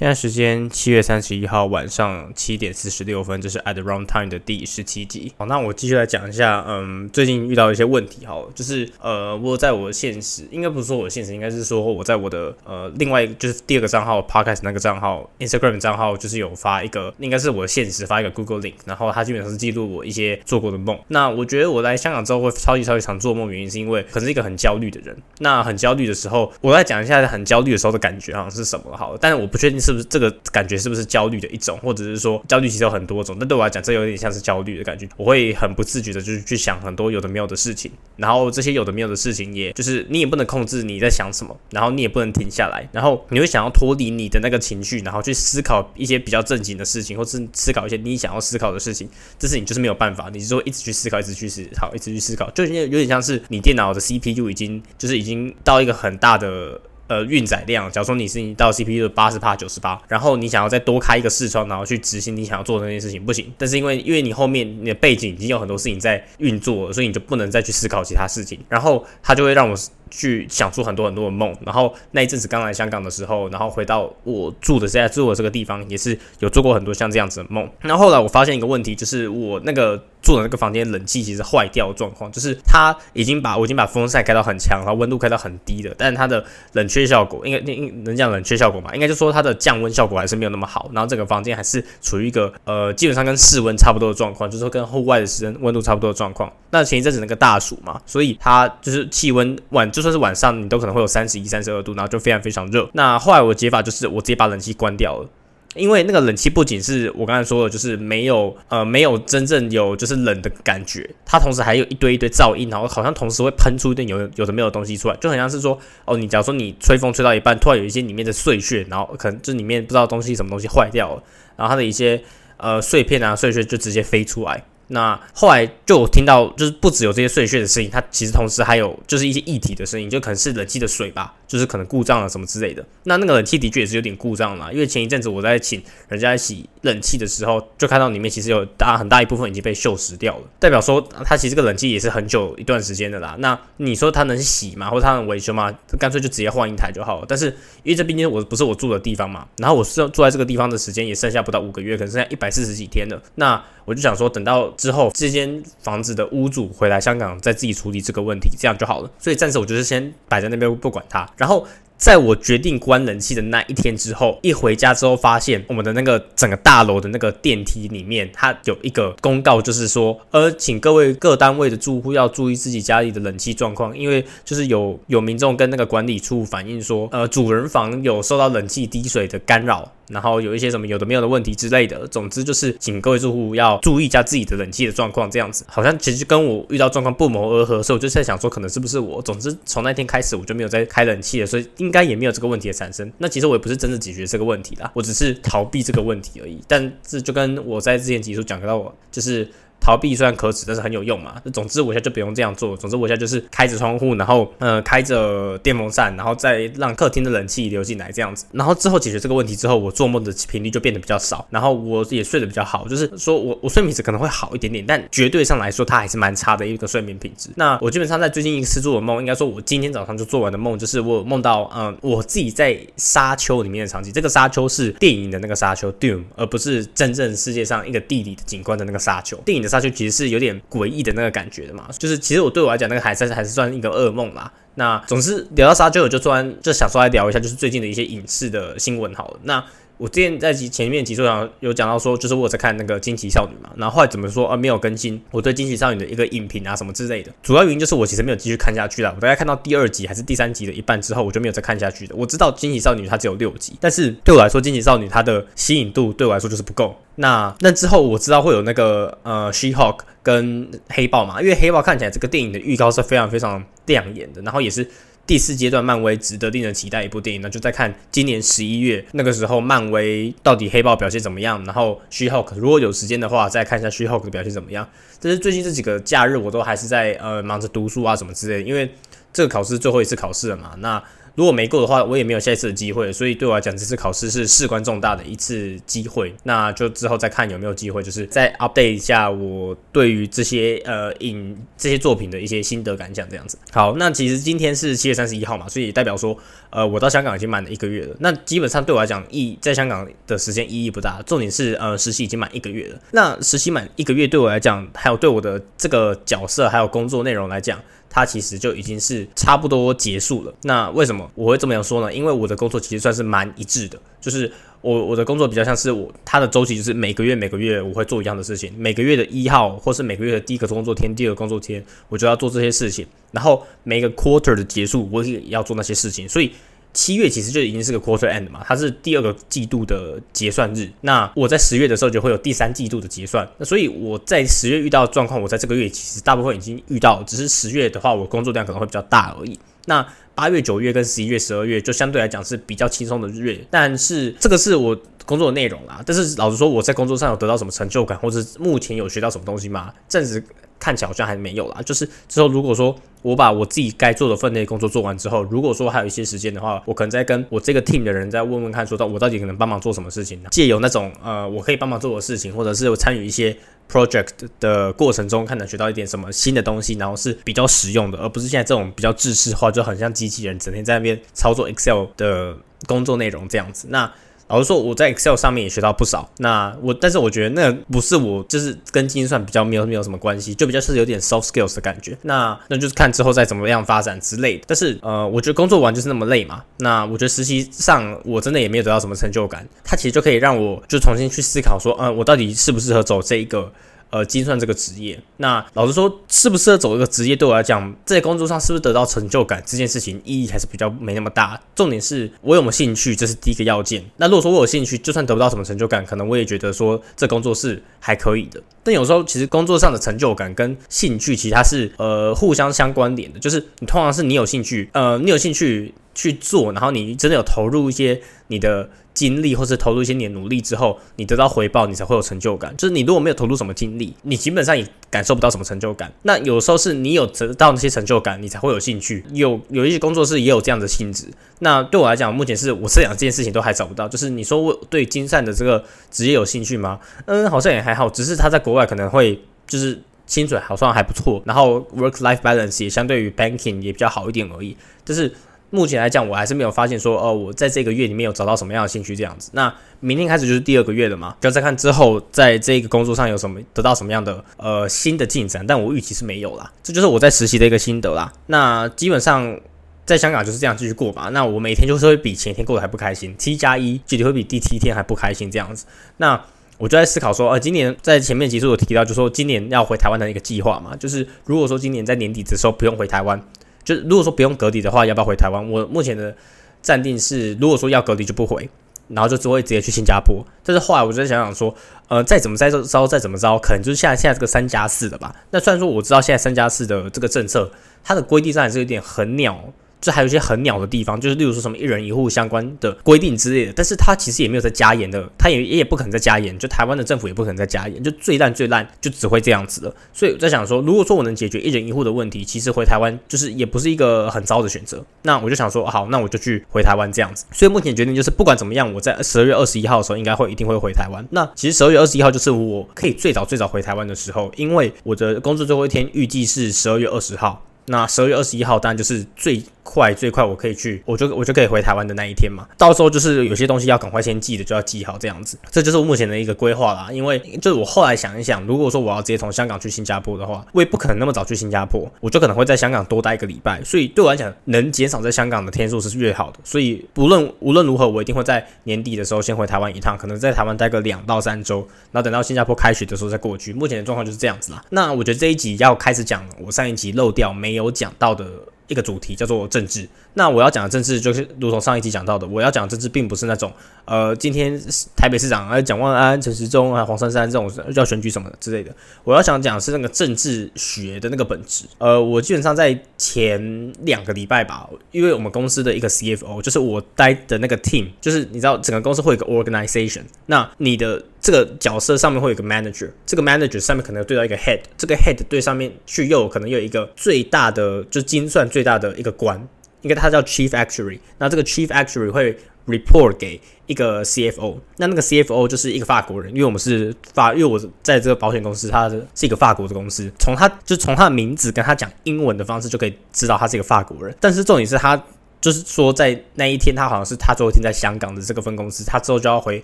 现在时间七月三十一号晚上七点四十六分，这是 At the Wrong Time 的第十七集。好，那我继续来讲一下，嗯，最近遇到一些问题，好，就是呃，我在我的现实，应该不是说我的现实，应该是说我在我的呃另外就是第二个账号 Podcast 那个账号 Instagram 账号，就是有发一个，应该是我的现实发一个 Google Link，然后它基本上是记录我一些做过的梦。那我觉得我来香港之后会超级超级常做梦，原因是因为可是一个很焦虑的人。那很焦虑的时候，我来讲一下很焦虑的时候的感觉好像是什么好，但是我不确定。是是不是这个感觉是不是焦虑的一种，或者是说焦虑其实有很多种？但对我来讲，这有点像是焦虑的感觉。我会很不自觉的，就是去想很多有的没有的事情，然后这些有的没有的事情，也就是你也不能控制你在想什么，然后你也不能停下来，然后你会想要脱离你的那个情绪，然后去思考一些比较正经的事情，或是思考一些你想要思考的事情。这是你就是没有办法，你是说一直去思考，一直去思考，一直去思考，就有点像是你电脑的 CPU 已经就是已经到一个很大的。呃，运载量，假如说你是你到 CPU 的八十帕、九十八，然后你想要再多开一个视窗，然后去执行你想要做的那件事情，不行。但是因为因为你后面你的背景已经有很多事情在运作了，所以你就不能再去思考其他事情。然后它就会让我去想出很多很多的梦。然后那一阵子刚来香港的时候，然后回到我住的现在住的这个地方，也是有做过很多像这样子的梦。然后后来我发现一个问题，就是我那个。住的那个房间冷气其实坏掉状况，就是它已经把我已经把风扇开到很强，然后温度开到很低的，但是它的冷却效果应该应能讲冷却效果嘛？应该就说它的降温效果还是没有那么好，然后整个房间还是处于一个呃基本上跟室温差不多的状况，就是说跟户外的室温温度差不多的状况。那前一阵子那个大暑嘛，所以它就是气温晚就算是晚上你都可能会有三十一、三十二度，然后就非常非常热。那后来我解法就是我直接把冷气关掉了。因为那个冷气不仅是我刚才说的，就是没有呃没有真正有就是冷的感觉，它同时还有一堆一堆噪音，然后好像同时会喷出一点有有的没有东西出来，就很像是说哦，你假如说你吹风吹到一半，突然有一些里面的碎屑，然后可能这里面不知道东西什么东西坏掉了，然后它的一些呃碎片啊碎屑就直接飞出来。那后来就听到，就是不只有这些碎屑的声音，它其实同时还有就是一些液体的声音，就可能是冷气的水吧，就是可能故障了什么之类的。那那个冷气的确也是有点故障了，因为前一阵子我在请人家洗冷气的时候，就看到里面其实有大很大一部分已经被锈蚀掉了，代表说它其实这个冷气也是很久一段时间的啦。那你说它能洗吗？或者它能维修吗？干脆就直接换一台就好了。但是因为这毕竟我不是我住的地方嘛，然后我是住在这个地方的时间也剩下不到五个月，可能剩下一百四十几天了。那我就想说，等到之后这间房子的屋主回来香港，再自己处理这个问题，这样就好了。所以暂时我就是先摆在那边不管它，然后。在我决定关冷气的那一天之后，一回家之后发现我们的那个整个大楼的那个电梯里面，它有一个公告，就是说，呃，请各位各单位的住户要注意自己家里的冷气状况，因为就是有有民众跟那个管理处反映说，呃，主人房有受到冷气滴水的干扰。然后有一些什么有的没有的问题之类的，总之就是请各位住户要注意一下自己的冷气的状况，这样子好像其实跟我遇到状况不谋而合，所以我就在想说可能是不是我。总之从那天开始我就没有再开冷气了，所以应该也没有这个问题的产生。那其实我也不是真的解决这个问题啦，我只是逃避这个问题而已。但这就跟我在之前集数讲到，我就是。逃避虽然可耻，但是很有用嘛。总之我现在就不用这样做。总之我现在就是开着窗户，然后呃开着电风扇，然后再让客厅的冷气流进来这样子。然后之后解决这个问题之后，我做梦的频率就变得比较少，然后我也睡得比较好。就是说我我睡眠质可能会好一点点，但绝对上来说它还是蛮差的一个睡眠品质。那我基本上在最近一次做的梦，应该说我今天早上就做完的梦，就是我梦到嗯我自己在沙丘里面的场景。这个沙丘是电影的那个沙丘 Doom，而不是真正世界上一个地理的景观的那个沙丘。电影的。沙丘其实是有点诡异的那个感觉的嘛，就是其实我对我来讲，那个还是还是算一个噩梦啦。那总之聊到沙丘，我就突然就想说来聊一下，就是最近的一些影视的新闻好了。那我之前在前面几集上有讲到说，就是我在看那个惊奇少女嘛，然后后来怎么说啊没有更新我对惊奇少女的一个影评啊什么之类的，主要原因就是我其实没有继续看下去了。我大概看到第二集还是第三集的一半之后，我就没有再看下去的。我知道惊奇少女它只有六集，但是对我来说，惊奇少女它的吸引度对我来说就是不够。那那之后我知道会有那个呃，She Hulk 跟黑豹嘛，因为黑豹看起来这个电影的预告是非常非常亮眼的，然后也是。第四阶段，漫威值得令人期待一部电影，那就再看今年十一月那个时候，漫威到底黑豹表现怎么样？然后，She-Hulk 如果有时间的话，再看一下 She-Hulk 的表现怎么样。但是最近这几个假日，我都还是在呃忙着读书啊什么之类，因为这个考试最后一次考试了嘛。那如果没过的话，我也没有下一次的机会，所以对我来讲，这次考试是事关重大的一次机会。那就之后再看有没有机会，就是再 update 一下我对于这些呃影这些作品的一些心得感想这样子。好，那其实今天是七月三十一号嘛，所以代表说，呃，我到香港已经满了一个月了。那基本上对我来讲，意在香港的时间意义不大。重点是，呃，实习已经满一个月了。那实习满一个月对我来讲，还有对我的这个角色还有工作内容来讲。它其实就已经是差不多结束了。那为什么我会这么样说呢？因为我的工作其实算是蛮一致的，就是我我的工作比较像是我它的周期就是每个月每个月我会做一样的事情，每个月的一号或是每个月的第一个工作天、第二个工作天，我就要做这些事情。然后每个 quarter 的结束，我也要做那些事情，所以。七月其实就已经是个 quarter end 嘛，它是第二个季度的结算日。那我在十月的时候就会有第三季度的结算。那所以我在十月遇到状况，我在这个月其实大部分已经遇到，只是十月的话，我工作量可能会比较大而已。那八月、九月跟十一月、十二月就相对来讲是比较轻松的日月，但是这个是我工作的内容啦。但是老实说，我在工作上有得到什么成就感，或者目前有学到什么东西吗？暂时。看起来好像还没有啦，就是之后如果说我把我自己该做的分内工作做完之后，如果说还有一些时间的话，我可能再跟我这个 team 的人再问问看，说到我到底可能帮忙做什么事情呢？借由那种呃我可以帮忙做的事情，或者是我参与一些 project 的过程中，看能学到一点什么新的东西，然后是比较实用的，而不是现在这种比较制式化，就很像机器人整天在那边操作 Excel 的工作内容这样子。那老实说，我在 Excel 上面也学到不少。那我，但是我觉得那不是我，就是跟精算比较没有没有什么关系，就比较是有点 soft skills 的感觉。那那就是看之后再怎么样发展之类的。但是呃，我觉得工作完就是那么累嘛。那我觉得实习上我真的也没有得到什么成就感。它其实就可以让我就重新去思考说，嗯，我到底适不适合走这一个。呃，精算这个职业，那老实说，适不适合走这个职业，对我来讲，在工作上是不是得到成就感这件事情，意义还是比较没那么大。重点是我有没有兴趣，这是第一个要件。那如果说我有兴趣，就算得不到什么成就感，可能我也觉得说这工作是还可以的。但有时候其实工作上的成就感跟兴趣，其实它是呃互相相关联的。就是你通常是你有兴趣，呃，你有兴趣去做，然后你真的有投入一些你的。精力或是投入一些你的努力之后，你得到回报，你才会有成就感。就是你如果没有投入什么精力，你基本上也感受不到什么成就感。那有时候是你有得到那些成就感，你才会有兴趣。有有一些工作室也有这样的性质。那对我来讲，目前是我这两件事情都还找不到。就是你说我对金善的这个职业有兴趣吗？嗯，好像也还好。只是他在国外可能会就是薪水好像还不错，然后 work life balance 也相对于 banking 也比较好一点而已。就是。目前来讲，我还是没有发现说，哦，我在这个月里面有找到什么样的兴趣这样子。那明天开始就是第二个月了嘛，就要再看之后在这个工作上有什么得到什么样的呃新的进展。但我预期是没有啦，这就是我在实习的一个心得啦。那基本上在香港就是这样继续过吧。那我每天就是会比前一天过得还不开心，T 加一具体会比第七天还不开心这样子。那我就在思考说，呃，今年在前面其实有提到，就说今年要回台湾的一个计划嘛，就是如果说今年在年底的时候不用回台湾。就如果说不用隔离的话，要不要回台湾？我目前的暂定是，如果说要隔离就不回，然后就只会直接去新加坡。但是后来我就想想说，呃，再怎么再招，再怎么招，可能就是现在现在这个三加四的吧。那虽然说我知道现在三加四的这个政策，它的规定上还是有点很鸟。这还有一些很鸟的地方，就是例如说什么一人一户相关的规定之类的，但是它其实也没有在加严的，它也也不可能在加严，就台湾的政府也不可能在加严，就最烂最烂就只会这样子了。所以我在想说，如果说我能解决一人一户的问题，其实回台湾就是也不是一个很糟的选择。那我就想说，好，那我就去回台湾这样子。所以目前决定就是，不管怎么样，我在十二月二十一号的时候应该会一定会回台湾。那其实十二月二十一号就是我可以最早最早回台湾的时候，因为我的工作最后一天预计是十二月二十号。那十二月二十一号当然就是最。快最快我可以去，我就我就可以回台湾的那一天嘛。到时候就是有些东西要赶快先记的，就要记好这样子。这就是我目前的一个规划啦。因为就是我后来想一想，如果说我要直接从香港去新加坡的话，我也不可能那么早去新加坡，我就可能会在香港多待一个礼拜。所以对我来讲，能减少在香港的天数是越好的。所以不论无论如何，我一定会在年底的时候先回台湾一趟，可能在台湾待个两到三周，然后等到新加坡开学的时候再过去。目前的状况就是这样子啦。那我觉得这一集要开始讲我上一集漏掉没没有讲到的。一个主题叫做政治。那我要讲的政治，就是如同上一集讲到的，我要讲的政治并不是那种，呃，今天台北市长啊，蒋万安、陈时中啊、黄珊珊这种要选举什么之类的。我要想讲的是那个政治学的那个本质。呃，我基本上在前两个礼拜吧，因为我们公司的一个 CFO，就是我待的那个 team，就是你知道整个公司会有一个 organization，那你的这个角色上面会有个 manager，这个 manager 上面可能对到一个 head，这个 head 对上面去又可能有一个最大的，就精算最大的一个官。应该他叫 Chief Actuary，那这个 Chief Actuary 会 report 给一个 CFO，那那个 CFO 就是一个法国人，因为我们是法，因为我在这个保险公司，它是一个法国的公司，从他就从他的名字跟他讲英文的方式就可以知道他是一个法国人，但是重点是他。就是说，在那一天，他好像是他最后一天在香港的这个分公司，他之后就要回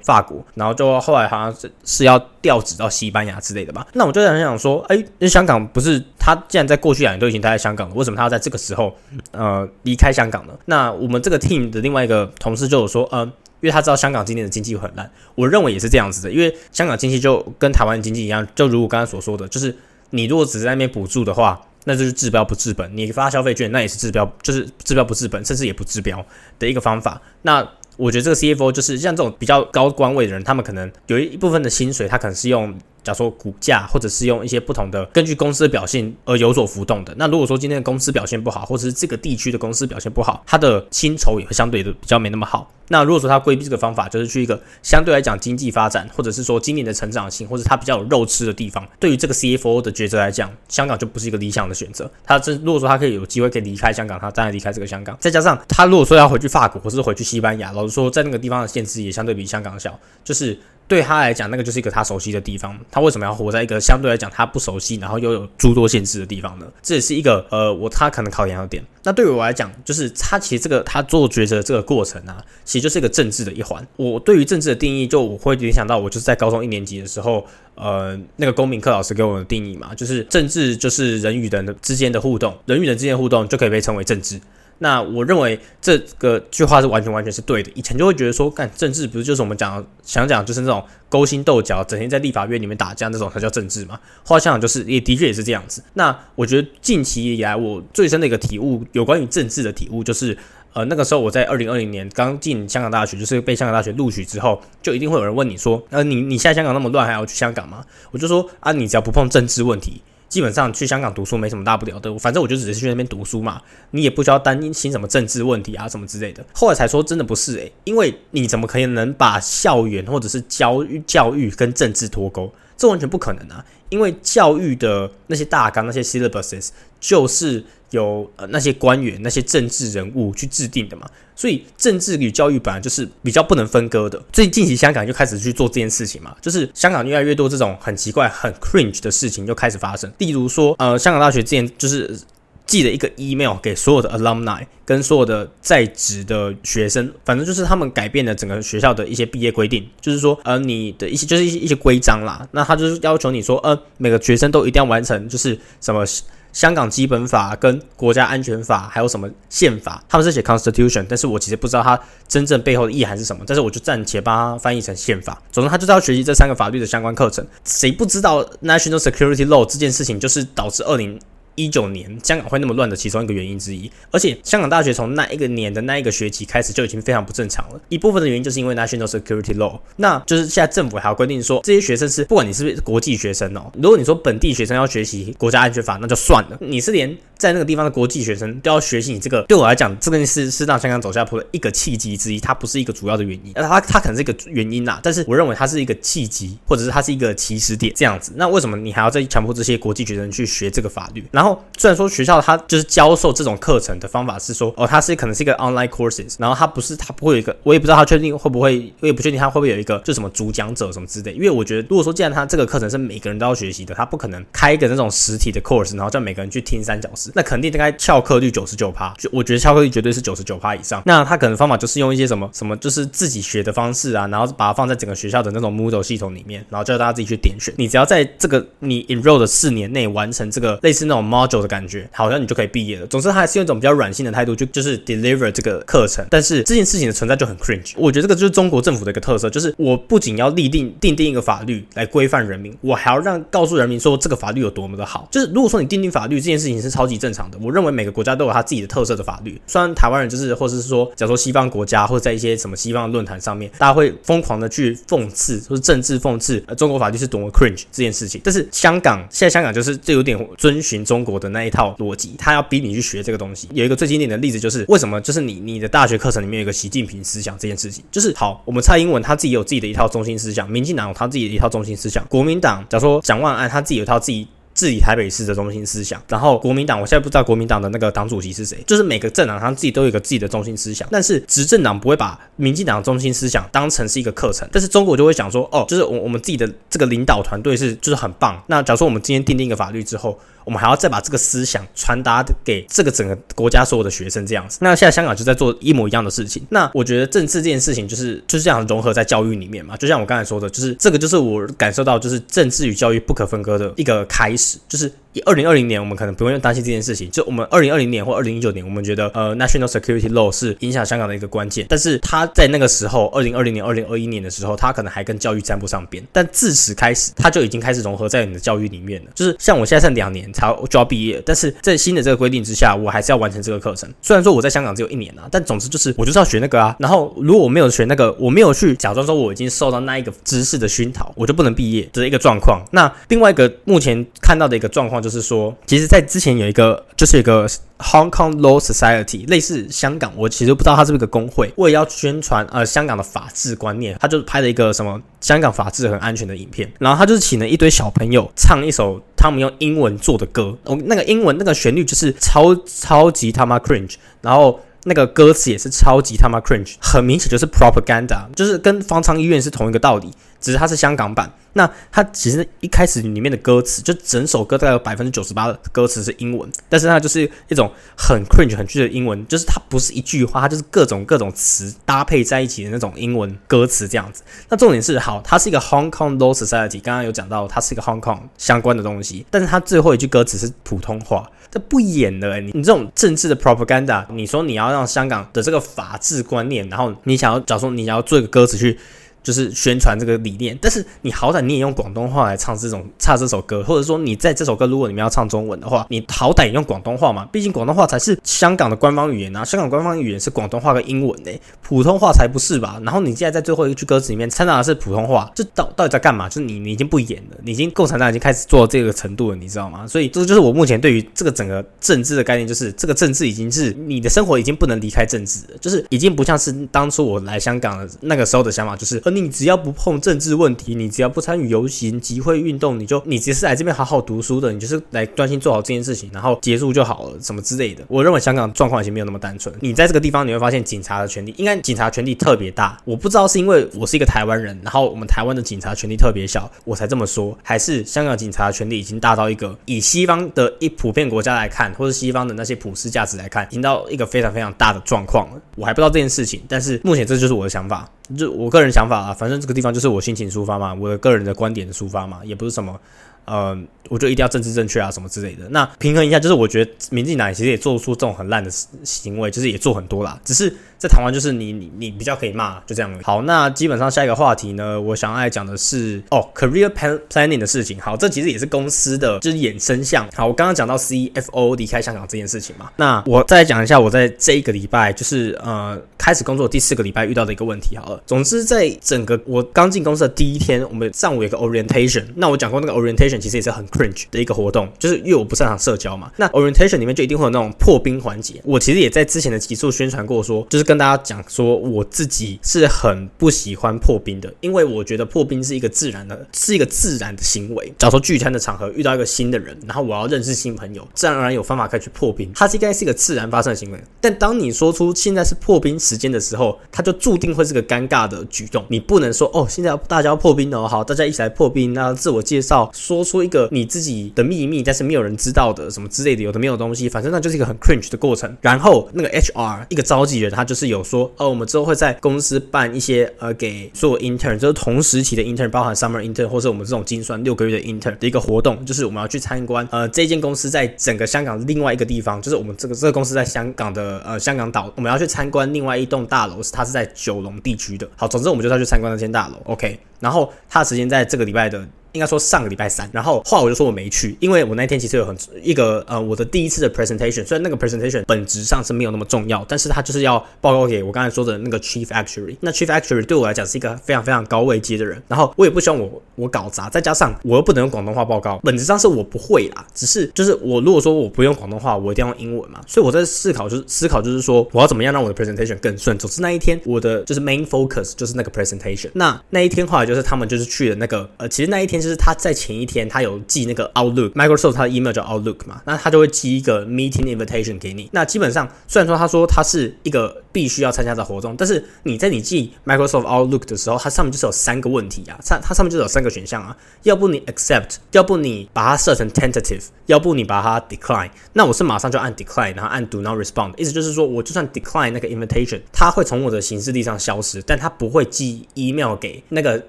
法国，然后就后来好像是是要调职到西班牙之类的吧。那我就在想想说，哎，那香港不是他既然在过去两年都已经待在香港了，为什么他要在这个时候呃离开香港呢？那我们这个 team 的另外一个同事就有说，嗯，因为他知道香港今年的经济很烂，我认为也是这样子的，因为香港经济就跟台湾经济一样，就如我刚才所说的，就是你如果只是在那边补助的话。那就是治标不治本，你发消费券那也是治标，就是治标不治本，甚至也不治标的一个方法。那我觉得这个 CFO 就是像这种比较高官位的人，他们可能有一部分的薪水，他可能是用。假如说股价，或者是用一些不同的根据公司的表现而有所浮动的。那如果说今天的公司表现不好，或者是这个地区的公司表现不好，它的薪酬也会相对的比较没那么好。那如果说他规避这个方法，就是去一个相对来讲经济发展，或者是说今年的成长性，或者他比较有肉吃的地方，对于这个 CFO 的抉择来讲，香港就不是一个理想的选择。他真如果说他可以有机会可以离开香港，他当然离开这个香港。再加上他如果说要回去法国，或是回去西班牙，老实说，在那个地方的限制也相对比香港小，就是。对他来讲，那个就是一个他熟悉的地方。他为什么要活在一个相对来讲他不熟悉，然后又有诸多限制的地方呢？这也是一个呃，我他可能考量的点。那对于我来讲，就是他其实这个他做抉择这个过程啊，其实就是一个政治的一环。我对于政治的定义，就我会联想到我就是在高中一年级的时候，呃，那个公民课老师给我的定义嘛，就是政治就是人与人之间的互动，人与人之间的互动就可以被称为政治。那我认为这个句话是完全完全是对的。以前就会觉得说，干政治不是就是我们讲想讲就是那种勾心斗角，整天在立法院里面打架那种才叫政治嘛。后来想想就是也的确也是这样子。那我觉得近期以来我最深的一个体悟，有关于政治的体悟，就是呃那个时候我在二零二零年刚进香港大学，就是被香港大学录取之后，就一定会有人问你说，呃你你现在香港那么乱，还要去香港吗？我就说啊，你只要不碰政治问题。基本上去香港读书没什么大不了的，反正我就只是去那边读书嘛，你也不需要担心什么政治问题啊什么之类的。后来才说真的不是诶，因为你怎么可以能把校园或者是教育教育跟政治脱钩？这完全不可能啊！因为教育的那些大纲、那些 syllabuses 就是由呃那些官员、那些政治人物去制定的嘛，所以政治与教育本来就是比较不能分割的。最近期香港就开始去做这件事情嘛，就是香港越来越多这种很奇怪、很 cringe 的事情就开始发生，例如说呃香港大学之前就是。寄了一个 email 给所有的 alumni 跟所有的在职的学生，反正就是他们改变了整个学校的一些毕业规定，就是说，呃，你的一些就是一些一些规章啦，那他就是要求你说，呃，每个学生都一定要完成，就是什么香港基本法跟国家安全法，还有什么宪法，他们是写 constitution，但是我其实不知道它真正背后的意涵是什么，但是我就暂且帮他翻译成宪法。总之，他就是要学习这三个法律的相关课程。谁不知道 national security law 这件事情，就是导致二零。一九年香港会那么乱的其中一个原因之一，而且香港大学从那一个年的那一个学期开始就已经非常不正常了。一部分的原因就是因为 National Security Law，那就是现在政府还要规定说，这些学生是不管你是不是国际学生哦，如果你说本地学生要学习国家安全法，那就算了，你是连在那个地方的国际学生都要学习你这个，对我来讲，这个是是让香港走下坡的一个契机之一，它不是一个主要的原因，它它可能是一个原因呐，但是我认为它是一个契机，或者是它是一个起始点这样子。那为什么你还要再强迫这些国际学生去学这个法律？然后虽然说学校它就是教授这种课程的方法是说，哦，它是可能是一个 online courses，然后它不是它不会有一个，我也不知道它确定会不会，我也不确定它会不会有一个就什么主讲者什么之类。因为我觉得，如果说既然它这个课程是每个人都要学习的，它不可能开一个那种实体的 course，然后叫每个人去听三小时，那肯定大概翘课率九十九趴，就我觉得翘课率绝对是九十九趴以上。那他可能方法就是用一些什么什么，就是自己学的方式啊，然后把它放在整个学校的那种 Moodle 系统里面，然后叫大家自己去点选。你只要在这个你 enroll 的四年内完成这个类似那种 module 的感觉。好像你就可以毕业了。总之，他还是用一种比较软性的态度，就就是 deliver 这个课程。但是这件事情的存在就很 cringe。我觉得这个就是中国政府的一个特色，就是我不仅要立定定定一个法律来规范人民，我还要让告诉人民说这个法律有多么的好。就是如果说你定定法律这件事情是超级正常的，我认为每个国家都有他自己的特色的法律。虽然台湾人就是，或者是说，假如说西方国家或者在一些什么西方论坛上面，大家会疯狂的去讽刺，或是政治讽刺，呃，中国法律是多么 cringe 这件事情。但是香港现在香港就是就有点遵循中国的那一套。逻辑，他要逼你去学这个东西。有一个最经典的例子，就是为什么？就是你你的大学课程里面有一个习近平思想这件事情。就是好，我们蔡英文他自己有自己的一套中心思想，民进党有他自己的一套中心思想，国民党假如说蒋万安他自己有一套自己治理台北市的中心思想。然后国民党，我现在不知道国民党的那个党主席是谁，就是每个政党他自己都有一个自己的中心思想，但是执政党不会把民进党的中心思想当成是一个课程，但是中国就会想说，哦，就是我我们自己的这个领导团队是就是很棒。那假如说我们今天订定一个法律之后，我们还要再把这个思想传达给这个整个国家所有的学生这样子。那现在香港就在做一模一样的事情。那我觉得政治这件事情就是就是这样融合在教育里面嘛。就像我刚才说的，就是这个就是我感受到就是政治与教育不可分割的一个开始。就是二零二零年，我们可能不用担心这件事情。就我们二零二零年或二零一九年，我们觉得呃 national security law 是影响香港的一个关键。但是它在那个时候，二零二零年、二零二一年的时候，它可能还跟教育沾不上边。但自此开始，它就已经开始融合在你的教育里面了。就是像我现在剩两年才就要毕业。但是在新的这个规定之下，我还是要完成这个课程。虽然说我在香港只有一年啊，但总之就是我就是要学那个啊。然后如果我没有学那个，我没有去假装说我已经受到那一个知识的熏陶，我就不能毕业的一个状况。那另外一个目前看到的一个状况就是说，其实，在之前有一个就是一个 Hong Kong Law Society，类似香港，我其实不知道它是不是一个工会，为了要宣传呃香港的法治观念，他就拍了一个什么香港法治很安全的影片，然后他就是请了一堆小朋友唱一首。他们用英文做的歌，哦，那个英文那个旋律就是超超级他妈 cringe，然后那个歌词也是超级他妈 cringe，很明显就是 propaganda，就是跟方舱医院是同一个道理。只是它是香港版，那它其实一开始里面的歌词，就整首歌大概有百分之九十八的歌词是英文，但是它就是一种很 cringe 很剧的英文，就是它不是一句话，它就是各种各种词搭配在一起的那种英文歌词这样子。那重点是，好，它是一个 Hong Kong Law Society，刚刚有讲到它是一个 Hong Kong 相关的东西，但是它最后一句歌词是普通话，这不演的，你你这种政治的 propaganda，你说你要让香港的这个法治观念，然后你想要假如说你要做一个歌词去。就是宣传这个理念，但是你好歹你也用广东话来唱这种唱这首歌，或者说你在这首歌如果你们要唱中文的话，你好歹也用广东话嘛，毕竟广东话才是香港的官方语言啊，香港官方语言是广东话跟英文嘞，普通话才不是吧？然后你现在在最后一句歌词里面掺杂的是普通话，这到到底在干嘛？就是你你已经不演了，你已经共产党已经开始做这个程度了，你知道吗？所以这就是我目前对于这个整个政治的概念，就是这个政治已经是你的生活已经不能离开政治了，就是已经不像是当初我来香港的那个时候的想法，就是你只要不碰政治问题，你只要不参与游行、集会、运动，你就你只是来这边好好读书的，你就是来专心做好这件事情，然后结束就好了，什么之类的。我认为香港状况已经没有那么单纯。你在这个地方你会发现，警察的权力应该警察权力特别大。我不知道是因为我是一个台湾人，然后我们台湾的警察权力特别小，我才这么说，还是香港警察权力已经大到一个以西方的一普遍国家来看，或者西方的那些普世价值来看，已经到一个非常非常大的状况了。我还不知道这件事情，但是目前这就是我的想法。就我个人想法啊，反正这个地方就是我心情抒发嘛，我个人的观点的抒发嘛，也不是什么，呃，我就一定要政治正确啊什么之类的。那平衡一下，就是我觉得民进党其实也做出这种很烂的行为，就是也做很多啦，只是。在台湾就是你你你比较可以骂，就这样。好，那基本上下一个话题呢，我想要来讲的是哦，career planning 的事情。好，这其实也是公司的就是衍生项。好，我刚刚讲到 CFO 离开香港这件事情嘛，那我再讲一下我在这一个礼拜就是呃开始工作第四个礼拜遇到的一个问题。好了，总之在整个我刚进公司的第一天，我们上午有个 orientation。那我讲过那个 orientation 其实也是很 cringe 的一个活动，就是因为我不擅长社交嘛。那 orientation 里面就一定会有那种破冰环节。我其实也在之前的集数宣传过，说就是。跟大家讲说，我自己是很不喜欢破冰的，因为我觉得破冰是一个自然的，是一个自然的行为。假如说聚餐的场合遇到一个新的人，然后我要认识新朋友，自然而然有方法可以去破冰，它是应该是一个自然发生的行为。但当你说出现在是破冰时间的时候，它就注定会是个尴尬的举动。你不能说哦，现在大家要破冰哦，好，大家一起来破冰，那自我介绍，说说一个你自己的秘密，但是没有人知道的什么之类的，有的没有东西，反正那就是一个很 cringe 的过程。然后那个 HR 一个召集人，他就。是有说，呃，我们之后会在公司办一些，呃，给所有 intern，就是同时期的 intern，包含 summer intern 或者我们这种精算六个月的 intern 的一个活动，就是我们要去参观，呃，这间公司在整个香港另外一个地方，就是我们这个这个公司在香港的，呃，香港岛，我们要去参观另外一栋大楼，是它是在九龙地区的。好，总之我们就要去参观那间大楼，OK。然后它的时间在这个礼拜的。应该说上个礼拜三，然后话我就说我没去，因为我那天其实有很一个呃我的第一次的 presentation，虽然那个 presentation 本质上是没有那么重要，但是它就是要报告给我刚才说的那个 chief actuary。那 chief actuary 对我来讲是一个非常非常高位阶的人，然后我也不希望我我搞砸，再加上我又不能用广东话报告，本质上是我不会啦，只是就是我如果说我不用广东话，我一定要用英文嘛，所以我在思考就是思考就是说我要怎么样让我的 presentation 更顺。总之那一天我的就是 main focus 就是那个 presentation。那那一天后来就是他们就是去了那个呃，其实那一天。就是他在前一天他有寄那个 Outlook，Microsoft 他的 email 叫 Outlook 嘛，那他就会寄一个 meeting invitation 给你。那基本上虽然说他说他是一个必须要参加的活动，但是你在你寄 Microsoft Outlook 的时候，它上面就是有三个问题啊，它它上面就是有三个选项啊，要不你 accept，要不你把它设成 tentative，要不你把它 decline。那我是马上就按 decline，然后按 do not respond，意思就是说我就算 decline 那个 invitation，它会从我的行事历上消失，但它不会寄 email 给那个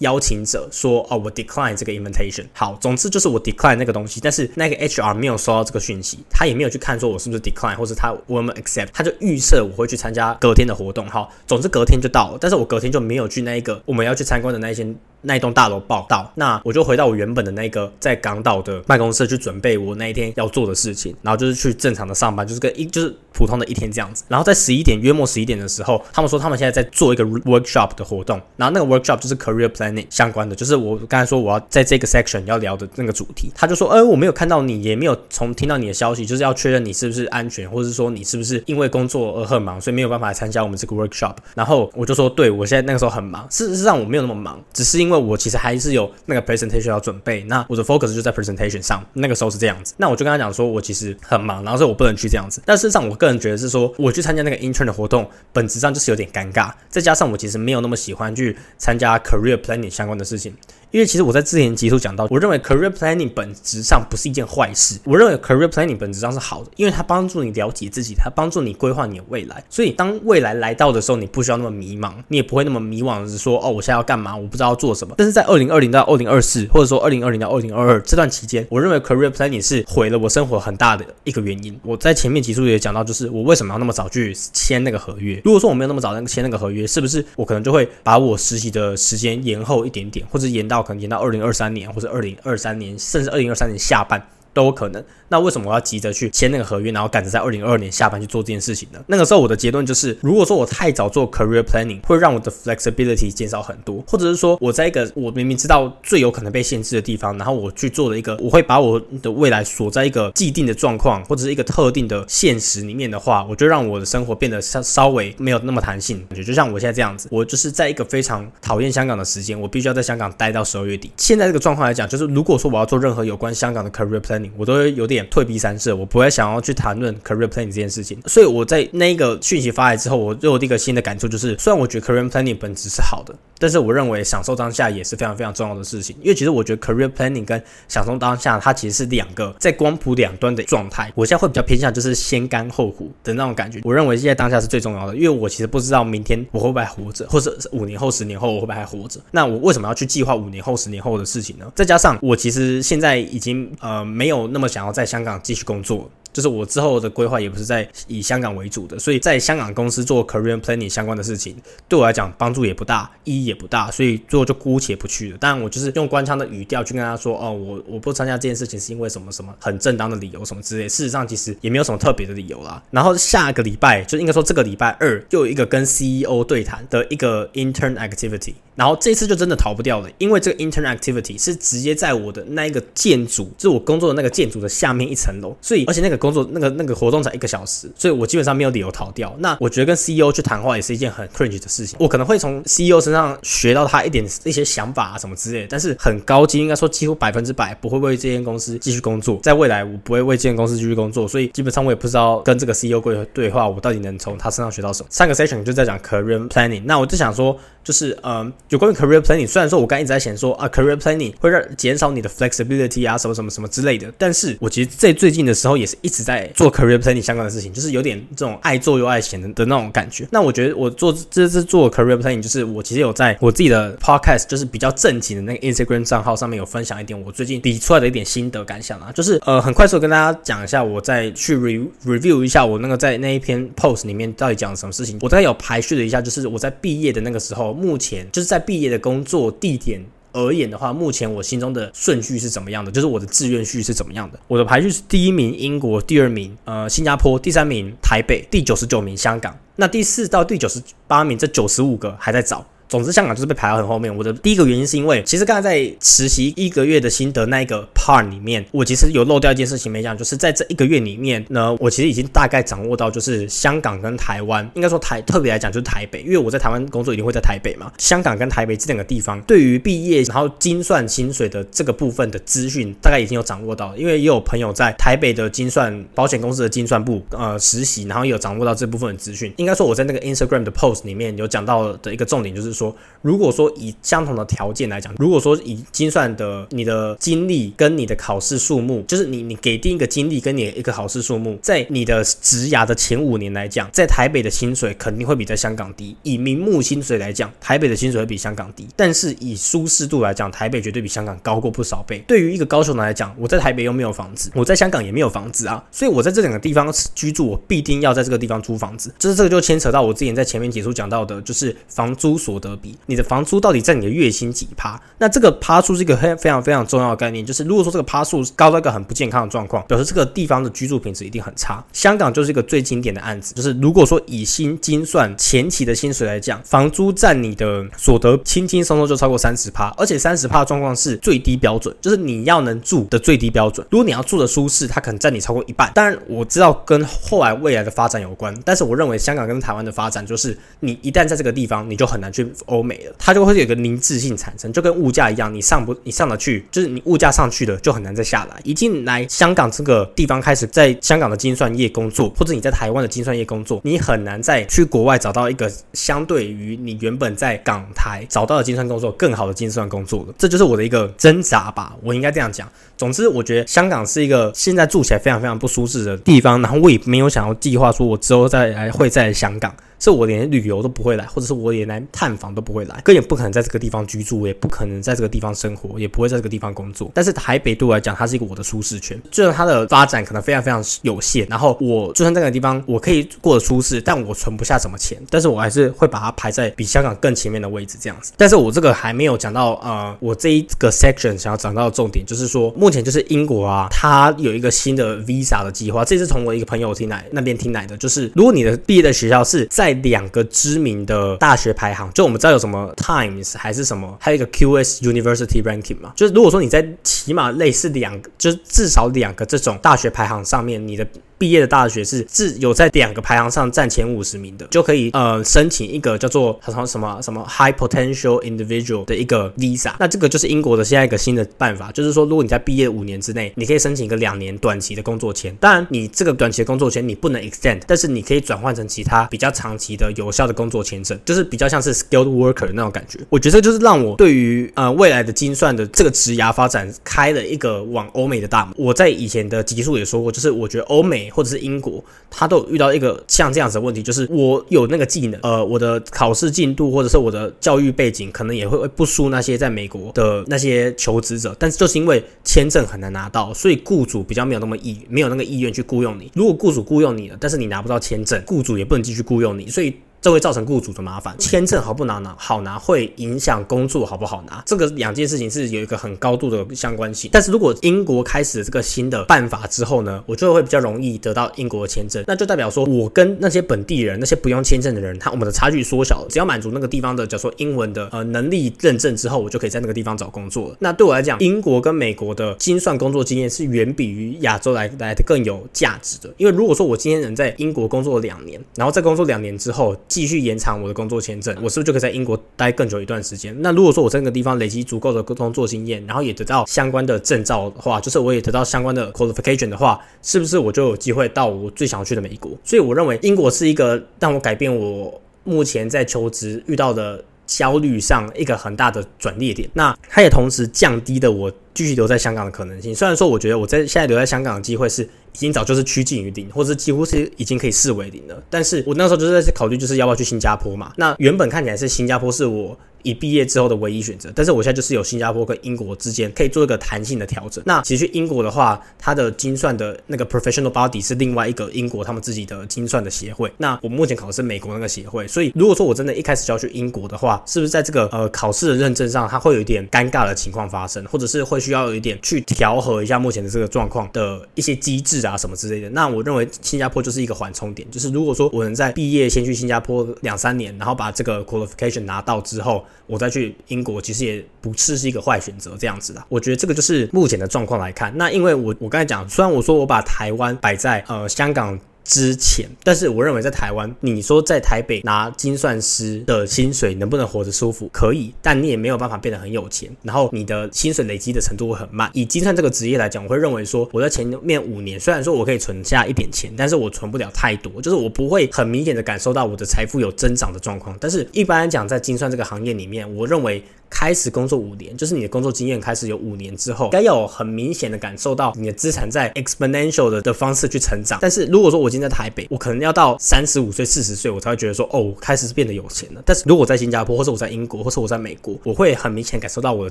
邀请者说哦我 decline 这个 invitation。好，总之就是我 decline 那个东西，但是那个 HR 没有收到这个讯息，他也没有去看说我是不是 decline，或者他我有没有 accept，他就预设我会去参加隔天的活动。哈，总之隔天就到了，但是我隔天就没有去那一个我们要去参观的那一些。那一栋大楼报道，那我就回到我原本的那个在港岛的办公室去准备我那一天要做的事情，然后就是去正常的上班，就是跟一就是普通的一天这样子。然后在十一点约莫十一点的时候，他们说他们现在在做一个 workshop 的活动，然后那个 workshop 就是 career planning 相关的，就是我刚才说我要在这个 section 要聊的那个主题。他就说，呃，我没有看到你，也没有从听到你的消息，就是要确认你是不是安全，或者是说你是不是因为工作而很忙，所以没有办法来参加我们这个 workshop。然后我就说，对我现在那个时候很忙，事实上我没有那么忙，只是因我其实还是。有那个 presentation 要准备，那我的 focus 就在 presentation 上。那个时候是这样子，那我就跟他讲说，我其实很忙，然后说我不能去这样子。但事实上，我个人觉得是说，我去参加那个 intern 的活动，本质上就是有点尴尬。再加上我其实没有那么喜欢去参加 career planning 相关的事情。因为其实我在之前集数讲到，我认为 career planning 本质上不是一件坏事。我认为 career planning 本质上是好的，因为它帮助你了解自己，它帮助你规划你的未来。所以当未来来到的时候，你不需要那么迷茫，你也不会那么迷惘，是说哦，我现在要干嘛？我不知道要做什么。但是在二零二零到二零二四，或者说二零二零到二零二二这段期间，我认为 career planning 是毁了我生活很大的一个原因。我在前面集数也讲到，就是我为什么要那么早去签那个合约？如果说我没有那么早签那个合约，是不是我可能就会把我实习的时间延后一点点，或者延到可能延到二零二三。三年，或者二零二三年，甚至二零二三年下半都有可能。那为什么我要急着去签那个合约，然后赶着在二零二二年下半去做这件事情呢？那个时候我的结论就是，如果说我太早做 career planning，会让我的 flexibility 减少很多，或者是说我在一个我明明知道最有可能被限制的地方，然后我去做了一个，我会把我的未来锁在一个既定的状况或者是一个特定的现实里面的话，我就让我的生活变得稍稍微没有那么弹性。感觉就像我现在这样子，我就是在一个非常讨厌香港的时间，我必须要在香港待到十二月底。现在这个状况来讲，就是如果说我要做任何有关香港的 career planning，我都会有点。退避三舍，我不会想要去谈论 career planning 这件事情。所以我在那一个讯息发来之后，我又有一个新的感触，就是虽然我觉得 career planning 本质是好的，但是我认为享受当下也是非常非常重要的事情。因为其实我觉得 career planning 跟享受当下，它其实是两个在光谱两端的状态。我现在会比较偏向就是先甘后苦的那种感觉。我认为现在当下是最重要的，因为我其实不知道明天我会不会还活着，或者五年后、十年后我会不会还活着。那我为什么要去计划五年后、十年后的事情呢？再加上我其实现在已经呃没有那么想要在香港继续工作。就是我之后的规划也不是在以香港为主的，所以在香港公司做 career planning 相关的事情，对我来讲帮助也不大，意义也不大，所以最后就姑且不去了。当然，我就是用官腔的语调去跟他说：“哦，我我不参加这件事情是因为什么什么很正当的理由什么之类。”事实上，其实也没有什么特别的理由啦。然后下个礼拜就应该说这个礼拜二又有一个跟 CEO 对谈的一个 intern activity。然后这次就真的逃不掉了，因为这个 intern activity 是直接在我的那一个建筑，就是我工作的那个建筑的下面一层楼，所以而且那个工作那个那个活动才一个小时，所以我基本上没有理由逃掉。那我觉得跟 CEO 去谈话也是一件很 cringe 的事情，我可能会从 CEO 身上学到他一点一些想法啊什么之类，但是很高级，应该说几乎百分之百不会为这间公司继续工作，在未来我不会为这间公司继续工作，所以基本上我也不知道跟这个 CEO 对对话，我到底能从他身上学到什么。上个 session 就在讲 career planning，那我就想说。就是嗯，有关于 career planning，虽然说我刚一直在想说啊，career planning 会让减少你的 flexibility 啊，什么什么什么之类的，但是我其实在最近的时候也是一直在做 career planning 相关的事情，就是有点这种爱做又爱闲的的那种感觉。那我觉得我做这次做 career planning，就是我其实有在我自己的 podcast，就是比较正经的那个 Instagram 账号上面有分享一点我最近理出来的一点心得感想啊，就是呃很快速跟大家讲一下，我再去 re review 一下我那个在那一篇 post 里面到底讲了什么事情，我大概有排序了一下，就是我在毕业的那个时候。目前就是在毕业的工作地点而言的话，目前我心中的顺序是怎么样的？就是我的志愿序是怎么样的？我的排序是第一名英国，第二名呃新加坡，第三名台北，第九十九名香港。那第四到第九十八名这九十五个还在找。总之香港就是被排到很后面。我的第一个原因是因为，其实刚才在实习一个月的心得那一个 part 里面，我其实有漏掉一件事情没讲，就是在这一个月里面呢，我其实已经大概掌握到，就是香港跟台湾，应该说台特别来讲就是台北，因为我在台湾工作一定会在台北嘛。香港跟台北这两个地方，对于毕业然后精算薪水的这个部分的资讯，大概已经有掌握到，因为也有朋友在台北的精算保险公司的精算部呃实习，然后也有掌握到这部分的资讯。应该说我在那个 Instagram 的 post 里面有讲到的一个重点，就是说，说如果说以相同的条件来讲，如果说以精算的你的经历跟你的考试数目，就是你你给定一个经历跟你一个考试数目，在你的职涯的前五年来讲，在台北的薪水肯定会比在香港低。以名目薪水来讲，台北的薪水会比香港低，但是以舒适度来讲，台北绝对比香港高过不少倍。对于一个高雄人来讲，我在台北又没有房子，我在香港也没有房子啊，所以我在这两个地方居住，我必定要在这个地方租房子。就是这个就牵扯到我之前在前面解说讲到的，就是房租所得比，你的房租到底在你的月薪几趴？那这个趴数是一个非非常非常重要的概念，就是如果说这个趴数高到一个很不健康的状况，表示这个地方的居住品质一定很差。香港就是一个最经典的案子，就是如果说以薪精算前期的薪水来讲，房租占你的所得轻轻松松就超过三十趴，而且三十趴的状况是最低标准，就是你要能住的最低标准。如果你要住的舒适，它可能占你超过一半。当然我知道跟后来未来的发展有关，但是我认为香港跟台湾的发展就是你一旦在这个地方，你就很难去欧美了，它就会有个凝滞性产生，就跟物价一样，你上不你上得去，就是你物价上去了就很难再下来。一进来香港这个地方开始在香港的精算业工作，或者你在台湾的精算业工作，你很难再去国外找到一个相对于你原本在港台找到的精算工作更好的精算工作了。这就是我的一个挣扎吧，我应该这样讲。总之，我觉得香港是一个现在住起来非常非常不舒适的地方，然后我也没有想要计划说我之后再来会在香港。是我连旅游都不会来，或者是我连来探访都不会来，更也不可能在这个地方居住，也不可能在这个地方生活，也不会在这个地方工作。但是台北对我来讲，它是一个我的舒适圈，虽然它的发展可能非常非常有限，然后我就算在那个地方我可以过得舒适，但我存不下什么钱，但是我还是会把它排在比香港更前面的位置这样子。但是我这个还没有讲到，呃，我这一个 section 想要讲到的重点就是说，目前就是英国啊，它有一个新的 visa 的计划，这是从我一个朋友听来那边听来的，就是如果你的毕业的学校是在两个知名的大学排行，就我们知道有什么 Times 还是什么，还有一个 QS University Ranking 嘛，就是如果说你在起码类似两个，就是至少两个这种大学排行上面，你的。毕业的大学是自有在两个排行上占前五十名的，就可以呃申请一个叫做什么什么什么 High Potential Individual 的一个 Visa。那这个就是英国的现在一个新的办法，就是说如果你在毕业五年之内，你可以申请一个两年短期的工作签。当然，你这个短期的工作签你不能 extend，但是你可以转换成其他比较长的有效的工作签证，就是比较像是 skilled worker 那种感觉。我觉得就是让我对于呃未来的精算的这个职涯发展开了一个往欧美的大门。我在以前的集数也说过，就是我觉得欧美。或者是英国，他都有遇到一个像这样子的问题，就是我有那个技能，呃，我的考试进度或者是我的教育背景，可能也会不输那些在美国的那些求职者，但是就是因为签证很难拿到，所以雇主比较没有那么意，没有那个意愿去雇佣你。如果雇主雇佣你了，但是你拿不到签证，雇主也不能继续雇佣你，所以。这会造成雇主的麻烦，签证好不拿拿好拿，会影响工作好不好拿。这个两件事情是有一个很高度的相关性。但是如果英国开始这个新的办法之后呢，我就会比较容易得到英国的签证，那就代表说我跟那些本地人、那些不用签证的人，他我们的差距缩小了。只要满足那个地方的，假如说英文的呃能力认证之后，我就可以在那个地方找工作了。那对我来讲，英国跟美国的精算工作经验是远比于亚洲来来的更有价值的。因为如果说我今天能在英国工作两年，然后在工作两年之后继续延长我的。工作签证，我是不是就可以在英国待更久一段时间？那如果说我在那个地方累积足够的工作经验，然后也得到相关的证照的话，就是我也得到相关的 qualification 的话，是不是我就有机会到我最想要去的美国？所以我认为英国是一个让我改变我目前在求职遇到的焦虑上一个很大的转捩点。那它也同时降低了我继续留在香港的可能性。虽然说我觉得我在现在留在香港的机会是。已经早就是趋近于零，或者几乎是已经可以视为零了。但是我那时候就是在考虑，就是要不要去新加坡嘛？那原本看起来是新加坡是我以毕业之后的唯一选择。但是我现在就是有新加坡跟英国之间可以做一个弹性的调整。那其实去英国的话，它的精算的那个 professional body 是另外一个英国他们自己的精算的协会。那我目前考的是美国那个协会，所以如果说我真的一开始就要去英国的话，是不是在这个呃考试的认证上，它会有一点尴尬的情况发生，或者是会需要有一点去调和一下目前的这个状况的一些机制啊什么之类的？那我认为新加坡就是一个缓冲点，就是如果说我能在毕业先去新加坡两三年，然后把这个 qualification 拿到之后，我再去英国，其实也不是是一个坏选择这样子的。我觉得这个就是目前的状况来看。那因为我我刚才讲，虽然我说我把台湾摆在呃香港。之前，但是我认为在台湾，你说在台北拿精算师的薪水能不能活得舒服？可以，但你也没有办法变得很有钱。然后你的薪水累积的程度会很慢。以精算这个职业来讲，我会认为说，我在前面五年虽然说我可以存下一点钱，但是我存不了太多，就是我不会很明显的感受到我的财富有增长的状况。但是一般来讲，在精算这个行业里面，我认为。开始工作五年，就是你的工作经验开始有五年之后，该有很明显的感受到你的资产在 exponential 的的方式去成长。但是如果说我今天在台北，我可能要到三十五岁、四十岁，我才会觉得说，哦，开始是变得有钱了。但是如果在新加坡，或者我在英国，或者我在美国，我会很明显感受到我的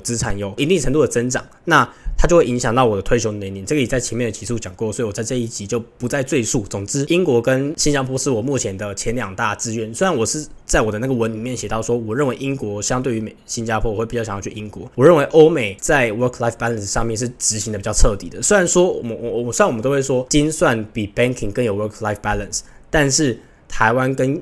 资产有一定程度的增长。那它就会影响到我的退休年龄，这个也在前面的集数讲过，所以我在这一集就不再赘述。总之，英国跟新加坡是我目前的前两大志愿。虽然我是在我的那个文里面写到说，我认为英国相对于美新加坡，我会比较想要去英国。我认为欧美在 work life balance 上面是执行的比较彻底的。虽然说我们我我虽然我们都会说精算比 banking 更有 work life balance，但是台湾跟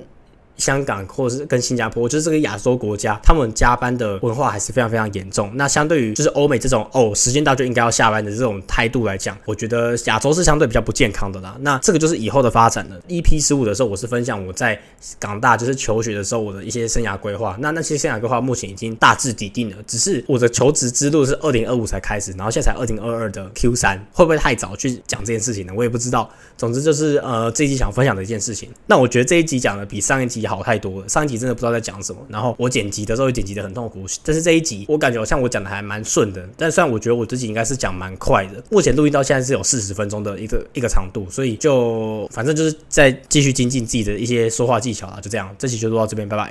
香港或者是跟新加坡，就是这个亚洲国家，他们加班的文化还是非常非常严重。那相对于就是欧美这种哦，时间到就应该要下班的这种态度来讲，我觉得亚洲是相对比较不健康的啦。那这个就是以后的发展了。EP 十五的时候，我是分享我在港大就是求学的时候我的一些生涯规划。那那些生涯规划目前已经大致底定了，只是我的求职之路是二零二五才开始，然后现在才二零二二的 Q 三，会不会太早去讲这件事情呢？我也不知道。总之就是呃，这一集想分享的一件事情。那我觉得这一集讲的比上一集。好太多了，上一集真的不知道在讲什么，然后我剪辑的时候也剪辑的很痛苦，但是这一集我感觉好像我讲的还蛮顺的，但虽然我觉得我自己应该是讲蛮快的，目前录音到现在是有四十分钟的一个一个长度，所以就反正就是在继续精进自己的一些说话技巧啊，就这样，这期就录到这边，拜拜。